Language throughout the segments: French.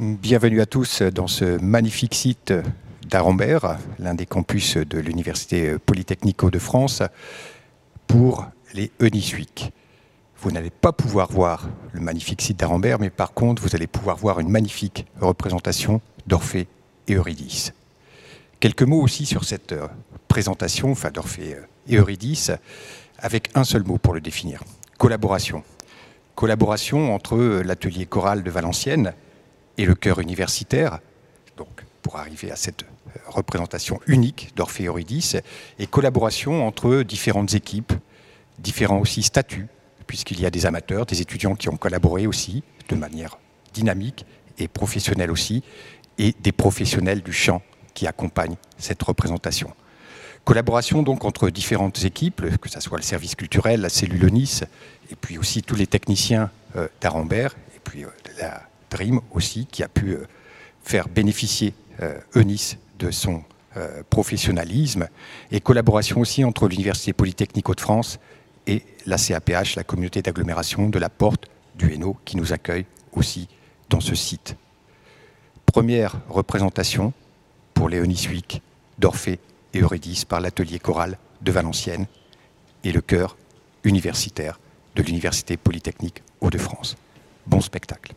Bienvenue à tous dans ce magnifique site d'Arambert, l'un des campus de l'Université Polytechnique Hauts-de-France, pour les Week. Vous n'allez pas pouvoir voir le magnifique site d'Arambert, mais par contre, vous allez pouvoir voir une magnifique représentation d'Orphée et Eurydice. Quelques mots aussi sur cette euh, présentation, enfin d'Orphée et Eurydice, avec un seul mot pour le définir. Collaboration. Collaboration entre l'atelier choral de Valenciennes et le chœur universitaire, donc pour arriver à cette euh, représentation unique d'Orphée Eurydice, et collaboration entre différentes équipes, différents aussi statuts, puisqu'il y a des amateurs, des étudiants qui ont collaboré aussi de manière dynamique et professionnelle aussi, et des professionnels du chant qui accompagnent cette représentation. Collaboration donc entre différentes équipes, que ce soit le service culturel, la cellule Nice, et puis aussi tous les techniciens euh, d'Arambert, et puis euh, la Dream aussi, qui a pu euh, faire bénéficier Eunice de son professionnalisme, et collaboration aussi entre l'Université Polytechnique Hauts-de-France et la CAPH, la communauté d'agglomération de la Porte du Hainaut, qui nous accueille aussi dans ce site. Première représentation pour Léonie Week d'Orphée et Eurydice par l'atelier choral de Valenciennes et le chœur universitaire de l'Université Polytechnique Hauts-de-France. Bon spectacle.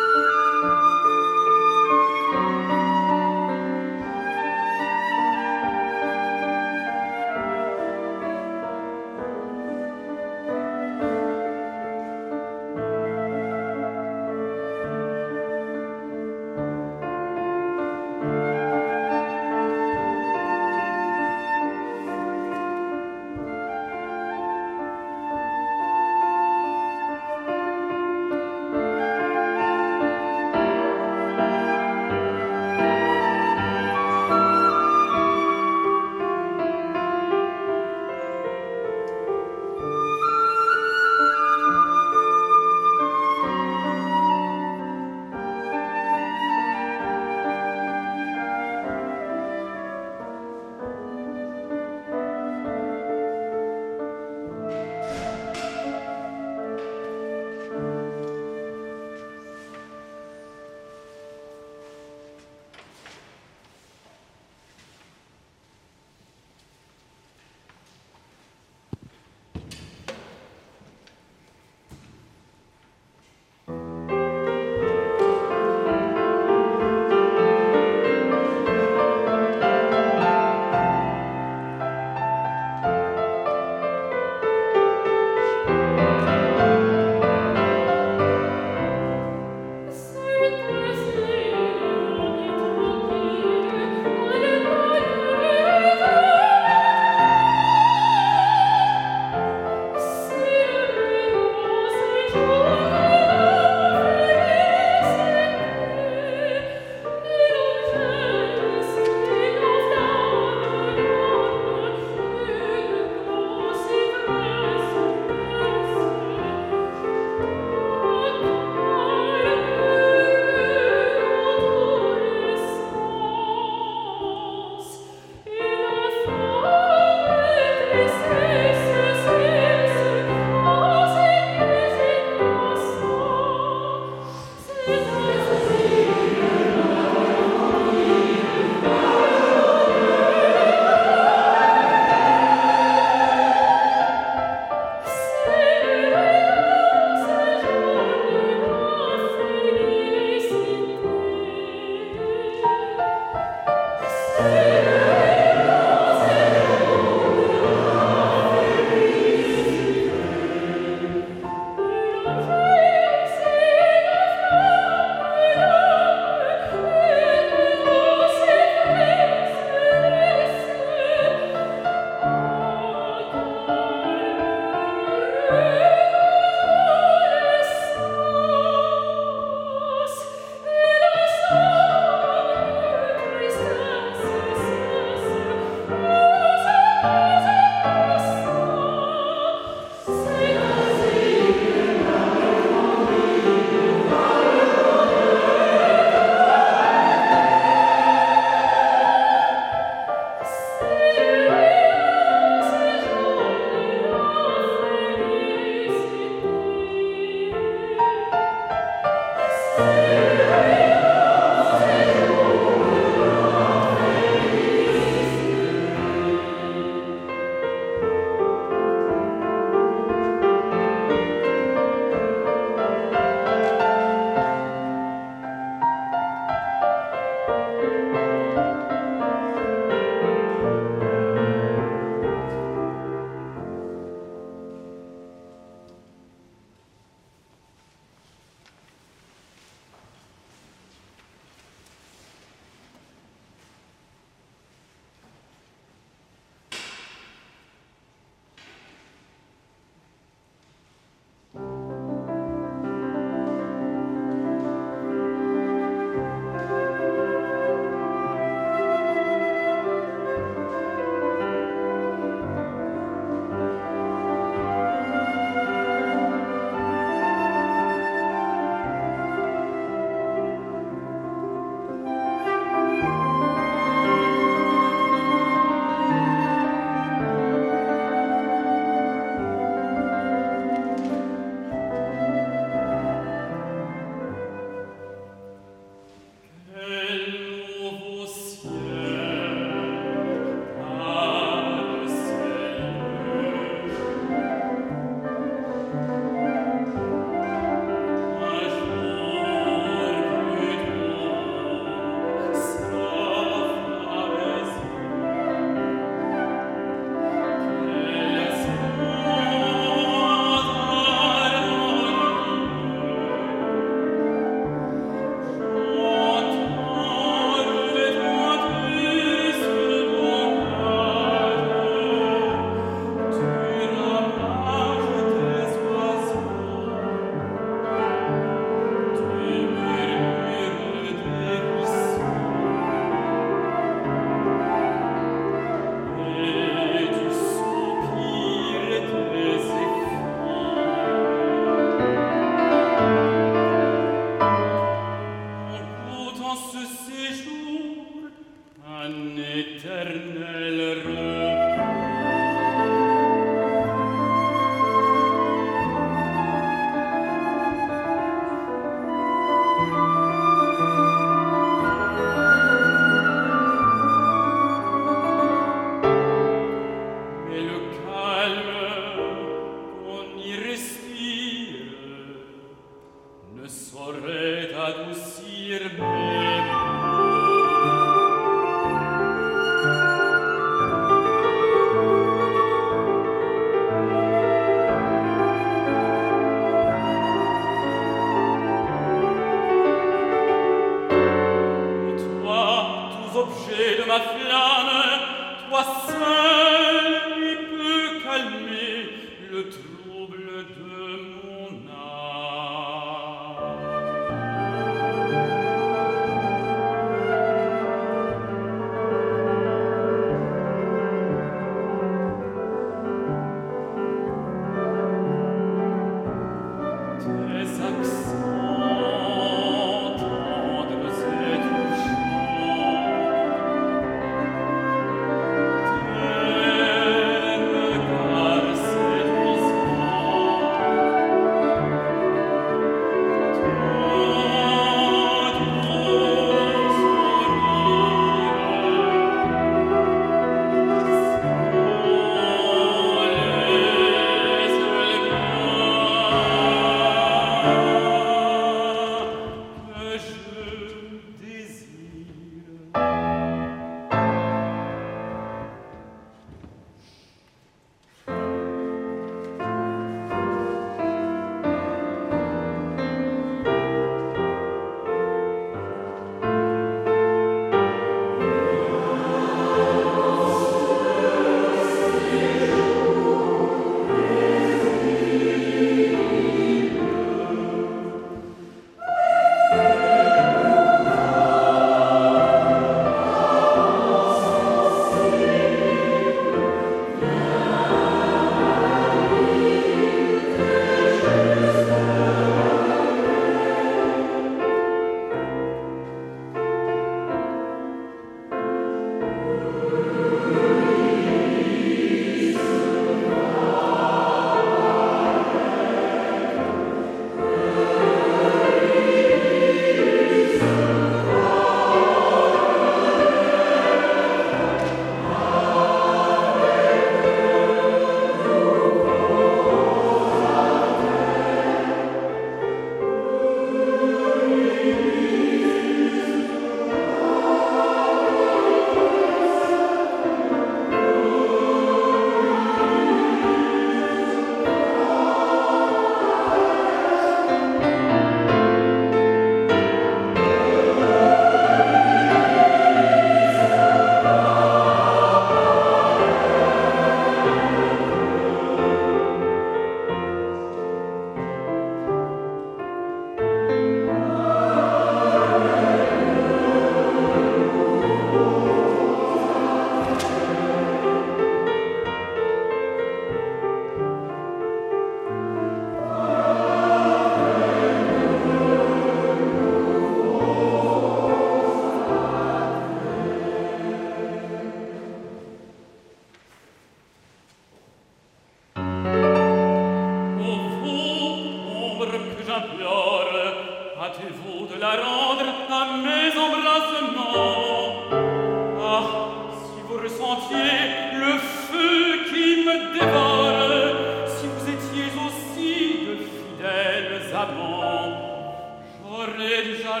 amant J'aurais déjà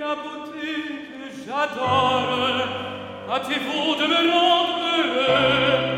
la beauté que j'adore Hâtez-vous de me rendre heureux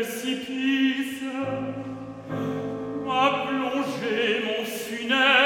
précipice m'a plongé mon funèbre